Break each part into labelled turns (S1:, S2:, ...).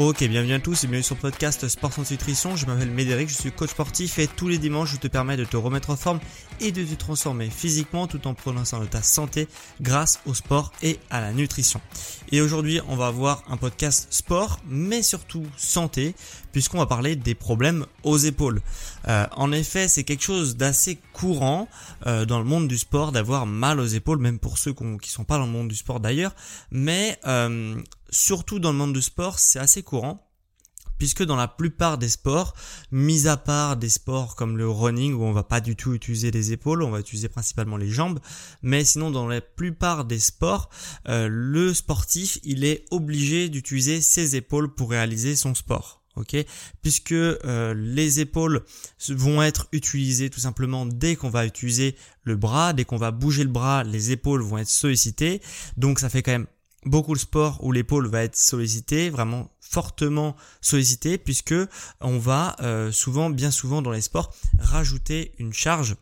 S1: Ok, bienvenue à tous et bienvenue sur le podcast Sport sans Nutrition. Je m'appelle Médéric, je suis coach sportif et tous les dimanches je te permets de te remettre en forme et de te transformer physiquement tout en prononçant de ta santé grâce au sport et à la nutrition. Et aujourd'hui, on va avoir un podcast sport, mais surtout santé, puisqu'on va parler des problèmes aux épaules. Euh, en effet, c'est quelque chose d'assez courant euh, dans le monde du sport d'avoir mal aux épaules, même pour ceux qui ne sont pas dans le monde du sport d'ailleurs. Mais euh, surtout dans le monde du sport, c'est assez courant puisque dans la plupart des sports, mis à part des sports comme le running où on va pas du tout utiliser les épaules, on va utiliser principalement les jambes, mais sinon dans la plupart des sports, euh, le sportif il est obligé d'utiliser ses épaules pour réaliser son sport. ok? Puisque euh, les épaules vont être utilisées tout simplement dès qu'on va utiliser le bras, dès qu'on va bouger le bras, les épaules vont être sollicitées. Donc ça fait quand même beaucoup de sports où l'épaule va être sollicitée, vraiment fortement sollicitée, puisque on va euh, souvent, bien souvent dans les sports, rajouter une charge.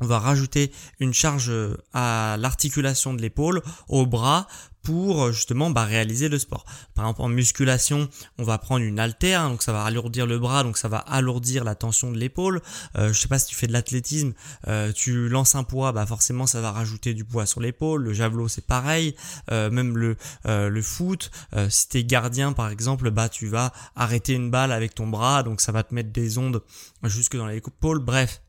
S1: On va rajouter une charge euh, à l'articulation de l'épaule, au bras, pour euh, justement bah, réaliser le sport. Par exemple en musculation, on va prendre une haltère, hein, donc ça va alourdir le bras, donc ça va alourdir la tension de l'épaule. Euh, je sais pas si tu fais de l'athlétisme, euh, tu lances un poids, bah forcément ça va rajouter du poids sur l'épaule. Le javelot c'est pareil, euh, même le le foot. si t'es gardien par exemple, bah tu vas arrêter une balle avec ton bras, donc ça va te mettre des ondes jusque dans l'épaule. Bref,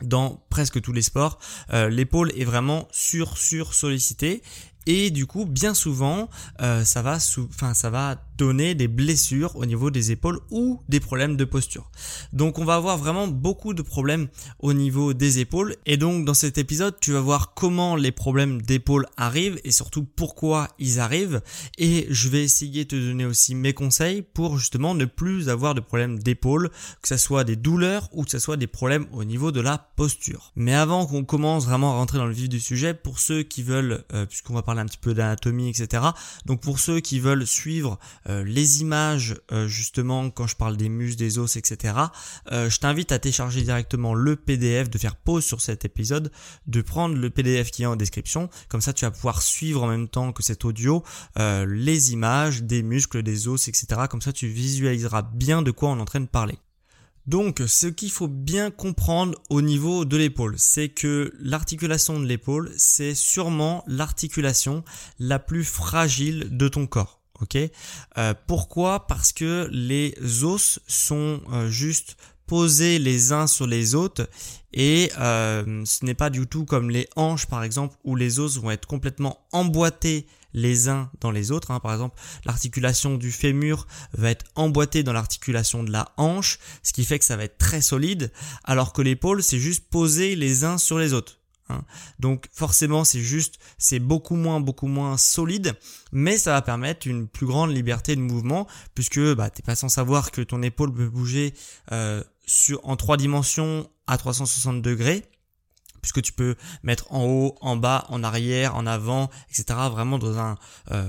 S1: dans presque tous les sports, l'épaule est vraiment sur sur sollicitée et du coup bien souvent euh, ça va enfin ça va donner des blessures au niveau des épaules ou des problèmes de posture. Donc on va avoir vraiment beaucoup de problèmes au niveau des épaules et donc dans cet épisode tu vas voir comment les problèmes d'épaule arrivent et surtout pourquoi ils arrivent et je vais essayer de te donner aussi mes conseils pour justement ne plus avoir de problèmes d'épaule, que ce soit des douleurs ou que ce soit des problèmes au niveau de la posture. Mais avant qu'on commence vraiment à rentrer dans le vif du sujet, pour ceux qui veulent, euh, puisqu'on va parler un petit peu d'anatomie, etc. Donc pour ceux qui veulent suivre euh, les images euh, justement quand je parle des muscles, des os, etc. Euh, je t'invite à télécharger directement le PDF, de faire pause sur cet épisode, de prendre le PDF qui est en description. Comme ça, tu vas pouvoir suivre en même temps que cet audio les images des muscles, des os, etc. Comme ça, tu visualiseras bien de quoi on est en train de parler. Donc, ce qu'il faut bien comprendre au niveau de l'épaule, c'est que l'articulation de l'épaule, c'est sûrement l'articulation la plus fragile de ton corps. Ok euh, Pourquoi? Parce que les os sont euh, juste posés les uns sur les autres et euh, ce n'est pas du tout comme les hanches par exemple où les os vont être complètement emboîtés les uns dans les autres. Hein. Par exemple, l'articulation du fémur va être emboîtée dans l'articulation de la hanche, ce qui fait que ça va être très solide, alors que l'épaule, c'est juste posé les uns sur les autres. Hein. Donc forcément c'est juste, c'est beaucoup moins, beaucoup moins solide, mais ça va permettre une plus grande liberté de mouvement puisque bah, t'es pas sans savoir que ton épaule peut bouger euh, sur, en trois dimensions à 360 degrés puisque tu peux mettre en haut, en bas, en arrière, en avant, etc. Vraiment dans un euh,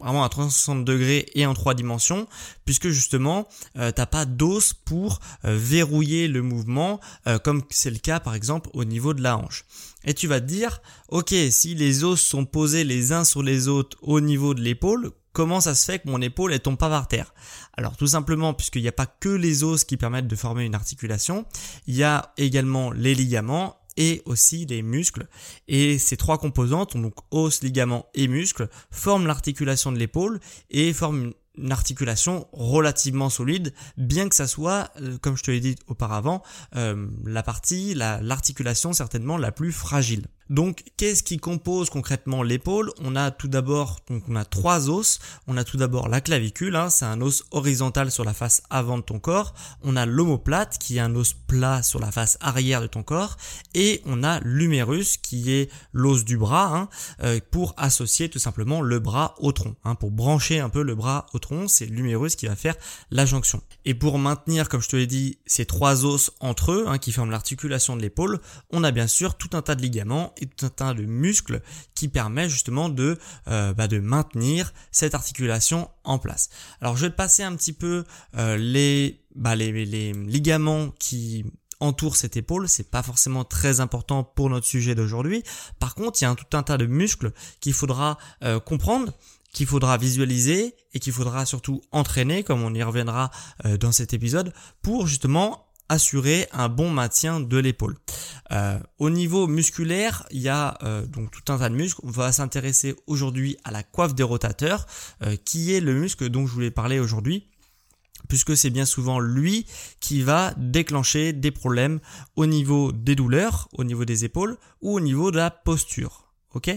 S1: vraiment à 360 degrés et en trois dimensions, puisque justement euh, t'as pas d'os pour euh, verrouiller le mouvement, euh, comme c'est le cas par exemple au niveau de la hanche. Et tu vas te dire, ok, si les os sont posés les uns sur les autres au niveau de l'épaule, comment ça se fait que mon épaule ne tombe pas par terre? Alors tout simplement puisqu'il n'y a pas que les os qui permettent de former une articulation, il y a également les ligaments et aussi les muscles. Et ces trois composantes, donc os, ligaments et muscles, forment l'articulation de l'épaule et forment une articulation relativement solide, bien que ça soit, euh, comme je te l'ai dit auparavant, euh, la partie, l'articulation certainement la plus fragile. Donc, qu'est-ce qui compose concrètement l'épaule? On a tout d'abord, donc on a trois os. On a tout d'abord la clavicule, hein, c'est un os horizontal sur la face avant de ton corps. On a l'omoplate, qui est un os plat sur la face arrière de ton corps, et on a l'humérus, qui est l'os du bras, hein, euh, pour associer tout simplement le bras au tronc, hein, pour brancher un peu le bras au tronc. C'est l'humérus qui va faire la jonction. Et pour maintenir, comme je te l'ai dit, ces trois os entre eux, qui forment l'articulation de l'épaule, on a bien sûr tout un tas de ligaments et tout un tas de muscles qui permet justement de, euh, bah, de maintenir cette articulation en place. Alors je vais passer un petit peu euh, les, bah, les, les ligaments qui entourent cette épaule, c'est pas forcément très important pour notre sujet d'aujourd'hui. Par contre, il y a un, tout un tas de muscles qu'il faudra euh, comprendre qu'il faudra visualiser et qu'il faudra surtout entraîner, comme on y reviendra dans cet épisode, pour justement assurer un bon maintien de l'épaule. Euh, au niveau musculaire, il y a euh, donc tout un tas de muscles. On va s'intéresser aujourd'hui à la coiffe des rotateurs, euh, qui est le muscle dont je voulais parler aujourd'hui puisque c'est bien souvent lui qui va déclencher des problèmes au niveau des douleurs, au niveau des épaules ou au niveau de la posture. Ok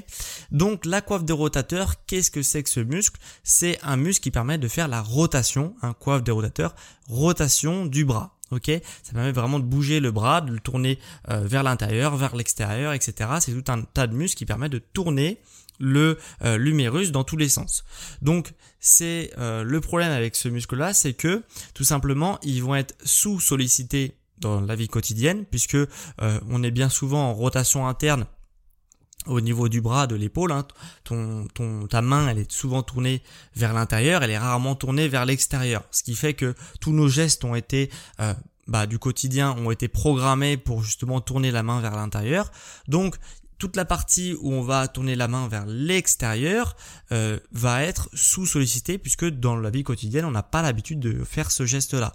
S1: Donc la coiffe des rotateurs, qu'est-ce que c'est que ce muscle? C'est un muscle qui permet de faire la rotation, un coiffe des rotateurs, rotation du bras ok Ça permet vraiment de bouger le bras, de le tourner euh, vers l'intérieur, vers l'extérieur, etc. C'est tout un tas de muscles qui permet de tourner le euh, l'humérus dans tous les sens. Donc c'est euh, le problème avec ce muscle là, c'est que tout simplement ils vont être sous sollicités dans la vie quotidienne puisque on est bien souvent en rotation interne au niveau du bras, de l'épaule, hein, ton, ton, ta main, elle est souvent tournée vers l'intérieur, elle est rarement tournée vers l'extérieur. Ce qui fait que tous nos gestes ont été, euh, bah, du quotidien, ont été programmés pour justement tourner la main vers l'intérieur. Donc, toute la partie où on va tourner la main vers l'extérieur euh, va être sous sollicité puisque dans la vie quotidienne on n'a pas l'habitude de faire ce geste là.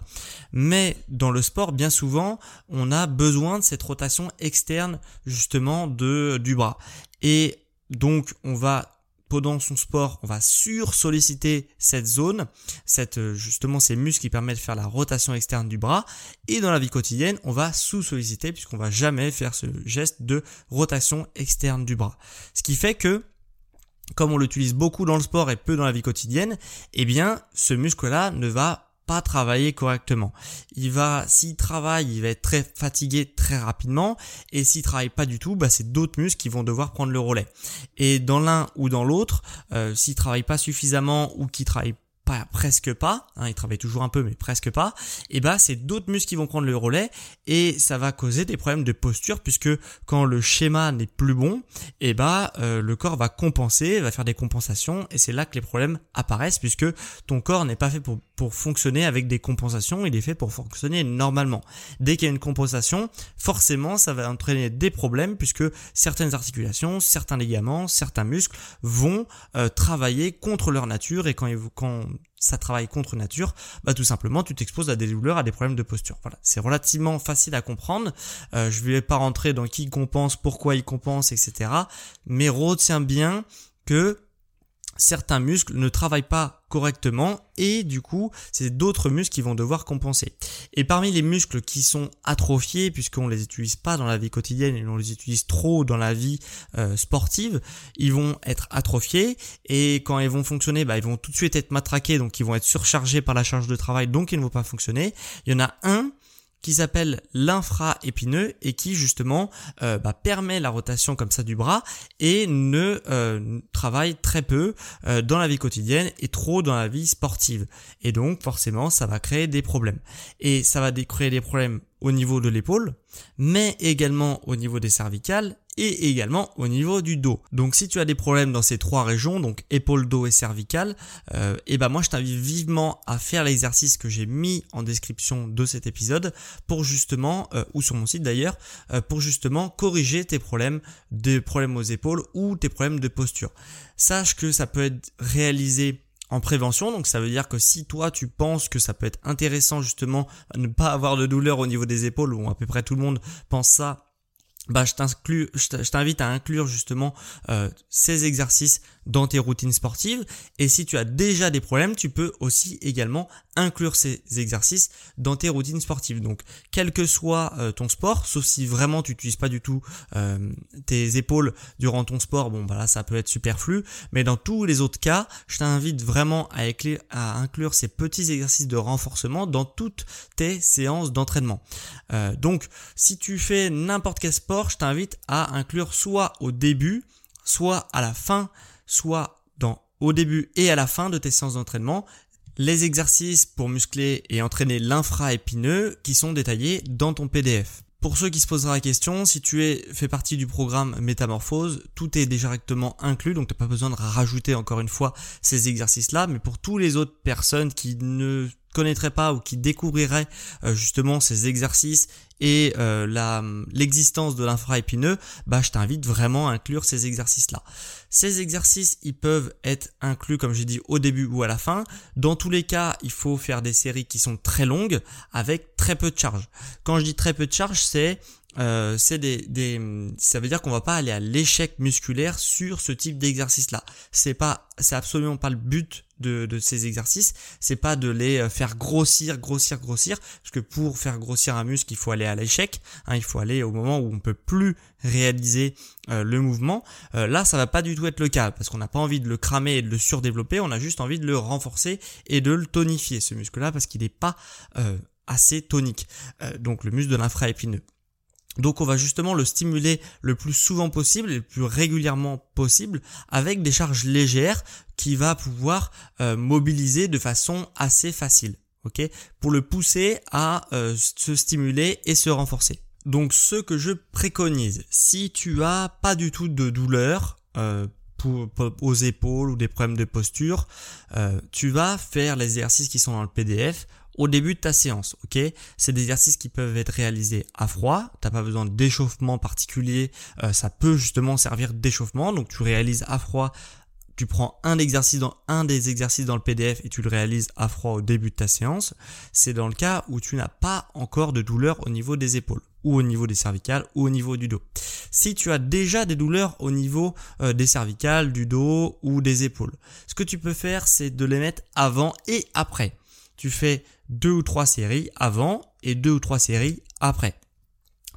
S1: Mais dans le sport bien souvent on a besoin de cette rotation externe justement de du bras et donc on va pendant son sport, on va sur-solliciter cette zone, cette, euh, justement ces muscles qui permettent de faire la rotation externe du bras. Et dans la vie quotidienne, on va sous-solliciter puisqu'on va jamais faire ce geste de rotation externe du bras. Ce qui fait que comme on l'utilise beaucoup dans le sport et peu dans la vie quotidienne, eh bien, ce muscle-là ne va pas travailler correctement. Il va, s'il travaille, il va être très fatigué très rapidement, et s'il travaille pas du tout, bah, c'est d'autres muscles qui vont devoir prendre le relais. Et dans l'un ou dans l'autre, euh, s'il travaille pas suffisamment ou qu'il travaille presque pas, hein, il travaille toujours un peu mais presque pas, et bah c'est d'autres muscles qui vont prendre le relais et ça va causer des problèmes de posture puisque quand le schéma n'est plus bon, et bah euh, le corps va compenser, va faire des compensations et c'est là que les problèmes apparaissent puisque ton corps n'est pas fait pour, pour fonctionner avec des compensations, il est fait pour fonctionner normalement. Dès qu'il y a une compensation, forcément ça va entraîner des problèmes puisque certaines articulations, certains ligaments, certains muscles vont euh, travailler contre leur nature et quand, quand ça travaille contre nature, bah tout simplement tu t'exposes à des douleurs, à des problèmes de posture. Voilà, c'est relativement facile à comprendre. Euh, je vais pas rentrer dans qui compense, pourquoi il compense, etc. Mais retiens bien que certains muscles ne travaillent pas correctement et du coup c'est d'autres muscles qui vont devoir compenser. Et parmi les muscles qui sont atrophiés puisqu'on les utilise pas dans la vie quotidienne et on les utilise trop dans la vie euh, sportive, ils vont être atrophiés et quand ils vont fonctionner, bah, ils vont tout de suite être matraqués donc ils vont être surchargés par la charge de travail donc ils ne vont pas fonctionner. Il y en a un qui s'appelle l'infra-épineux et qui justement euh, bah, permet la rotation comme ça du bras et ne euh, travaille très peu euh, dans la vie quotidienne et trop dans la vie sportive. Et donc forcément ça va créer des problèmes. Et ça va créer des problèmes au niveau de l'épaule, mais également au niveau des cervicales et également au niveau du dos. Donc si tu as des problèmes dans ces trois régions, donc épaule, dos et cervicales, euh, et ben moi je t'invite vivement à faire l'exercice que j'ai mis en description de cet épisode pour justement, euh, ou sur mon site d'ailleurs, euh, pour justement corriger tes problèmes, des problèmes aux épaules ou tes problèmes de posture. Sache que ça peut être réalisé en prévention. Donc ça veut dire que si toi tu penses que ça peut être intéressant justement ne pas avoir de douleur au niveau des épaules, ou à peu près tout le monde pense ça, bah, je t'invite à inclure justement euh, ces exercices dans tes routines sportives. Et si tu as déjà des problèmes, tu peux aussi également inclure ces exercices dans tes routines sportives. Donc, quel que soit euh, ton sport, sauf si vraiment tu n'utilises pas du tout euh, tes épaules durant ton sport, bon, bah là, ça peut être superflu. Mais dans tous les autres cas, je t'invite vraiment à, inclure ces petits exercices de renforcement dans toutes tes séances d'entraînement. Euh, donc, si tu fais n'importe quel sport, je t'invite à inclure soit au début, soit à la fin soit dans au début et à la fin de tes séances d'entraînement, les exercices pour muscler et entraîner l'infra-épineux qui sont détaillés dans ton PDF. Pour ceux qui se posera la question, si tu es fait partie du programme Métamorphose, tout est directement inclus, donc tu n'as pas besoin de rajouter encore une fois ces exercices-là. Mais pour tous les autres personnes qui ne connaîtraient pas ou qui découvriraient euh, justement ces exercices et euh, l'existence de l'infra-épineux, bah je t'invite vraiment à inclure ces exercices-là. Ces exercices, ils peuvent être inclus comme j'ai dit au début ou à la fin. Dans tous les cas, il faut faire des séries qui sont très longues avec très peu de charge. Quand je dis très peu de charge, c'est euh, c'est des, des, ça veut dire qu'on va pas aller à l'échec musculaire sur ce type d'exercice là. C'est pas, c'est absolument pas le but de, de ces exercices. C'est pas de les euh, faire grossir, grossir, grossir, parce que pour faire grossir un muscle, il faut aller à l'échec. Hein, il faut aller au moment où on peut plus réaliser euh, le mouvement. là, ça va pas du tout être le cas, parce qu'on n'a pas envie de le cramer et de le surdévelopper. On a juste envie de le renforcer et de le tonifier ce muscle là, parce qu'il n'est pas assez tonique. donc le muscle de l'infraépineux. Donc on va justement le stimuler le plus souvent possible et le plus régulièrement possible avec des charges légères qui va pouvoir euh, mobiliser de façon assez facile. ok? Pour le pousser à euh, se stimuler et se renforcer. Donc ce que je préconise, si tu as pas du tout de douleur euh, aux épaules ou des problèmes de posture, tu vas faire les exercices qui sont dans le PDF au début de ta séance, ok? C'est des exercices qui peuvent être réalisés à froid, t'as pas besoin d'échauffement particulier, euh, ça peut justement servir d'échauffement, donc tu réalises à froid, tu prends un exercice dans un des exercices dans le PDF et tu le réalises à froid au début de ta séance. C'est dans le cas où tu n'as pas encore de douleur au niveau des épaules ou au niveau des cervicales ou au niveau du dos. Si tu as déjà des douleurs au niveau euh, des cervicales, du dos ou des épaules, ce que tu peux faire c'est de les mettre avant et après. Tu fais deux ou trois séries avant et deux ou trois séries après.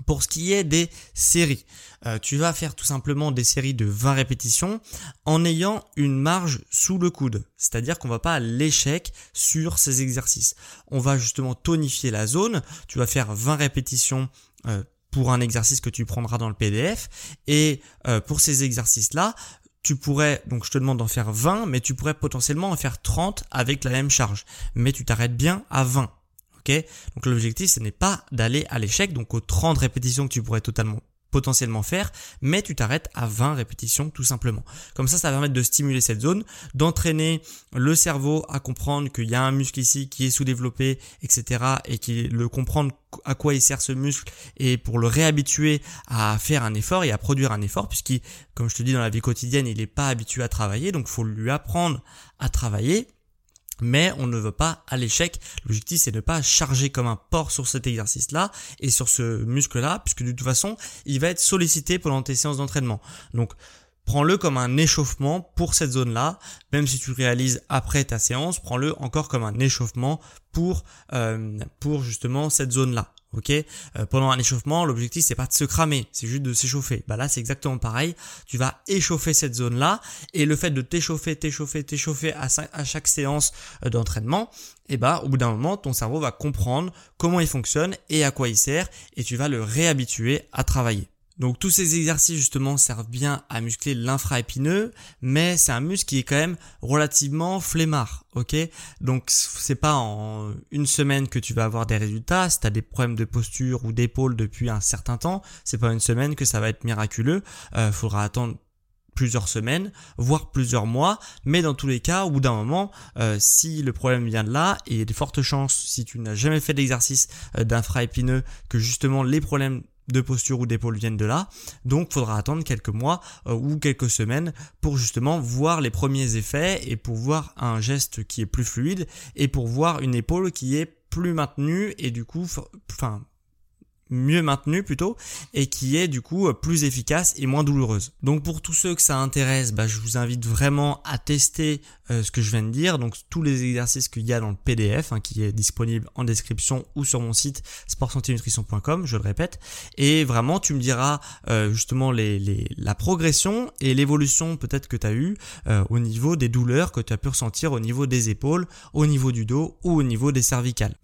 S1: Pour ce qui est des séries, euh, tu vas faire tout simplement des séries de 20 répétitions en ayant une marge sous le coude. C'est-à-dire qu'on va pas à l'échec sur ces exercices. On va justement tonifier la zone. Tu vas faire 20 répétitions euh, pour un exercice que tu prendras dans le PDF. Et euh, pour ces exercices-là, tu pourrais, donc je te demande d'en faire 20, mais tu pourrais potentiellement en faire 30 avec la même charge. Mais tu t'arrêtes bien à 20. Ok? Donc l'objectif, ce n'est pas d'aller à l'échec, donc aux 30 répétitions que tu pourrais totalement potentiellement faire, mais tu t'arrêtes à 20 répétitions tout simplement. Comme ça, ça va permettre de stimuler cette zone, d'entraîner le cerveau à comprendre qu'il y a un muscle ici qui est sous-développé, etc. et qui le comprendre à quoi il sert ce muscle et pour le réhabituer à faire un effort et à produire un effort puisqu'il, comme je te dis dans la vie quotidienne, il n'est pas habitué à travailler, donc faut lui apprendre à travailler mais on ne veut pas à l'échec. L'objectif c'est de ne pas charger comme un porc sur cet exercice-là et sur ce muscle-là, puisque de toute façon, il va être sollicité pendant tes séances d'entraînement. Donc, prends-le comme un échauffement pour cette zone-là, même si tu réalises après ta séance, prends-le encore comme un échauffement pour, euh, pour justement cette zone-là ok? Euh, Pendant un échauffement, l'objectif c'est pas de se cramer, c'est juste de s'échauffer. Bah là c'est exactement pareil. Tu vas échauffer cette zone là et le fait de t'échauffer, t'échauffer, t'échauffer à, à, chaque séance euh, d'entraînement, et eh bah au bout d'un moment ton cerveau va comprendre comment il fonctionne et à quoi il sert et tu vas le réhabituer à travailler. Donc tous ces exercices justement servent bien à muscler l'infraépineux, mais c'est un muscle qui est quand même relativement flemmard, ok? Donc c'est pas en une semaine que tu vas avoir des résultats. Si tu as des problèmes de posture ou d'épaule depuis un certain temps, c'est pas une semaine que ça va être miraculeux. Euh, faudra attendre plusieurs semaines, voire plusieurs mois, mais dans tous les cas, au bout d'un moment, euh, si le problème vient de là, il y a de fortes chances, si tu n'as jamais fait d'exercice euh, d'infraépineux, que justement les problèmes de posture ou d'épaule viennent de là. Donc, faudra attendre quelques mois euh, ou quelques semaines pour justement voir les premiers effets et pour voir un geste qui est plus fluide et pour voir une épaule qui est plus maintenue et du coup, enfin, mieux maintenue plutôt et qui est du coup plus efficace et moins douloureuse. Donc pour tous ceux que ça intéresse, bah, je vous invite vraiment à tester euh, ce que je viens de dire, donc tous les exercices qu'il y a dans le PDF hein, qui est disponible en description ou sur mon site sportsantinutrition.com, je le répète, et vraiment tu me diras euh, justement les, les, la progression et l'évolution peut-être que tu as eu euh, au niveau des douleurs que tu as pu ressentir au niveau des épaules, au niveau du dos ou au niveau des cervicales.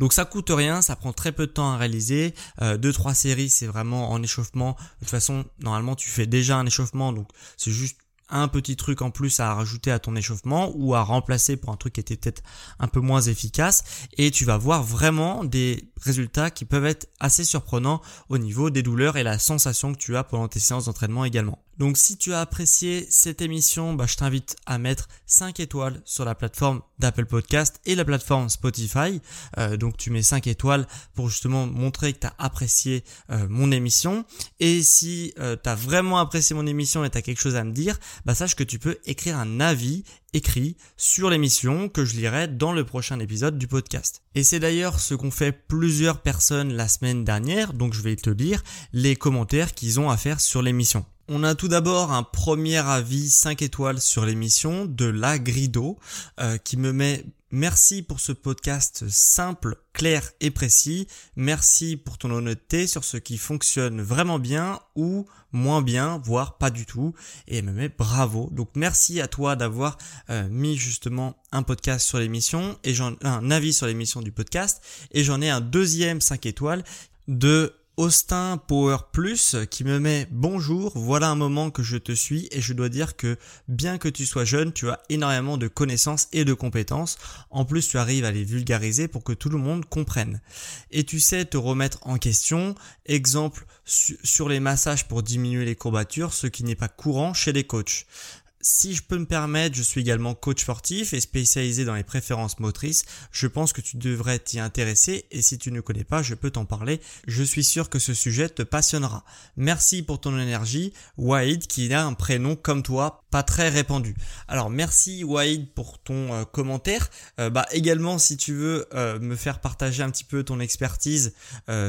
S1: Donc ça coûte rien, ça prend très peu de temps à réaliser, euh, deux trois séries c'est vraiment en échauffement. De toute façon, normalement tu fais déjà un échauffement, donc c'est juste un petit truc en plus à rajouter à ton échauffement ou à remplacer pour un truc qui était peut-être un peu moins efficace et tu vas voir vraiment des résultats qui peuvent être assez surprenants au niveau des douleurs et la sensation que tu as pendant tes séances d'entraînement également. Donc si tu as apprécié cette émission, bah, je t'invite à mettre 5 étoiles sur la plateforme d'Apple Podcast et la plateforme Spotify. Euh, donc tu mets 5 étoiles pour justement montrer que tu as apprécié euh, mon émission. Et si euh, tu as vraiment apprécié mon émission et tu as quelque chose à me dire, bah, sache que tu peux écrire un avis écrit sur l'émission que je lirai dans le prochain épisode du podcast. Et c'est d'ailleurs ce qu'ont fait plusieurs personnes la semaine dernière, donc je vais te lire les commentaires qu'ils ont à faire sur l'émission. On a tout d'abord un premier avis 5 étoiles sur l'émission de La Grido euh, qui me met merci pour ce podcast simple, clair et précis. Merci pour ton honnêteté sur ce qui fonctionne vraiment bien ou moins bien, voire pas du tout. Et elle me met bravo. Donc merci à toi d'avoir euh, mis justement un podcast sur l'émission et j'en un avis sur l'émission du podcast et j'en ai un deuxième 5 étoiles de Austin Power Plus qui me met bonjour, voilà un moment que je te suis et je dois dire que bien que tu sois jeune, tu as énormément de connaissances et de compétences. En plus, tu arrives à les vulgariser pour que tout le monde comprenne. Et tu sais te remettre en question. Exemple sur les massages pour diminuer les courbatures, ce qui n'est pas courant chez les coachs. Si je peux me permettre, je suis également coach sportif et spécialisé dans les préférences motrices. Je pense que tu devrais t'y intéresser et si tu ne connais pas, je peux t'en parler. Je suis sûr que ce sujet te passionnera. Merci pour ton énergie, Wade, qui a un prénom comme toi, pas très répandu. Alors merci Wade pour ton euh, commentaire. Euh, bah également si tu veux euh, me faire partager un petit peu ton expertise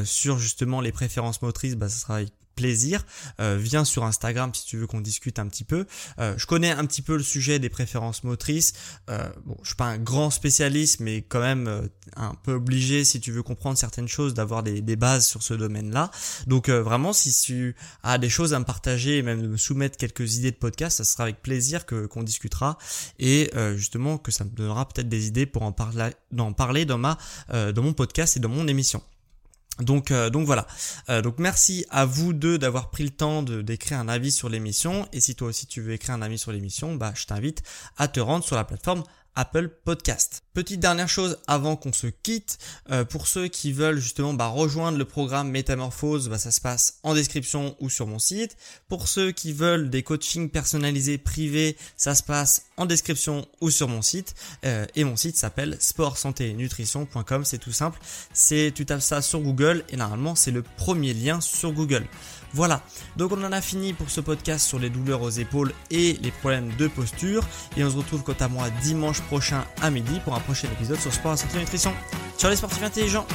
S1: sur justement les préférences motrices, bah ça sera plaisir. Euh, viens sur Instagram si tu veux qu'on discute un petit peu. Euh, je connais un petit peu le sujet des préférences motrices. Euh, bon, je suis pas un grand spécialiste, mais quand même euh, un peu obligé si tu veux comprendre certaines choses d'avoir des, des, bases sur ce domaine-là. Donc vraiment, si tu as des choses à me partager et même de me soumettre quelques idées de podcast, ça sera avec plaisir que qu'on discutera et justement que ça me donnera peut-être des idées pour en parler, d'en parler dans ma dans mon podcast et dans mon émission. Donc, euh, donc voilà. Euh, donc merci à vous deux d'avoir pris le temps de d'écrire un avis sur l'émission. Et si toi aussi tu veux écrire un avis sur l'émission, bah je t'invite à te rendre sur la plateforme Apple Podcast. Petite dernière chose avant qu'on se quitte, euh, pour ceux qui veulent justement bah, rejoindre le programme Métamorphose, bah, ça se passe en description ou sur mon site. Pour ceux qui veulent des coachings personnalisés privés, ça se passe en description ou sur mon site. Euh, et mon site s'appelle sportsanténutrition.com, c'est tout simple. C'est tu tapes ça sur Google et normalement c'est le premier lien sur Google. Voilà, donc on en a fini pour ce podcast sur les douleurs aux épaules et les problèmes de posture. Et on se retrouve quant à moi dimanche prochain à midi pour un prochain épisode sur Sport, Santé, Nutrition, sur les sportifs intelligents.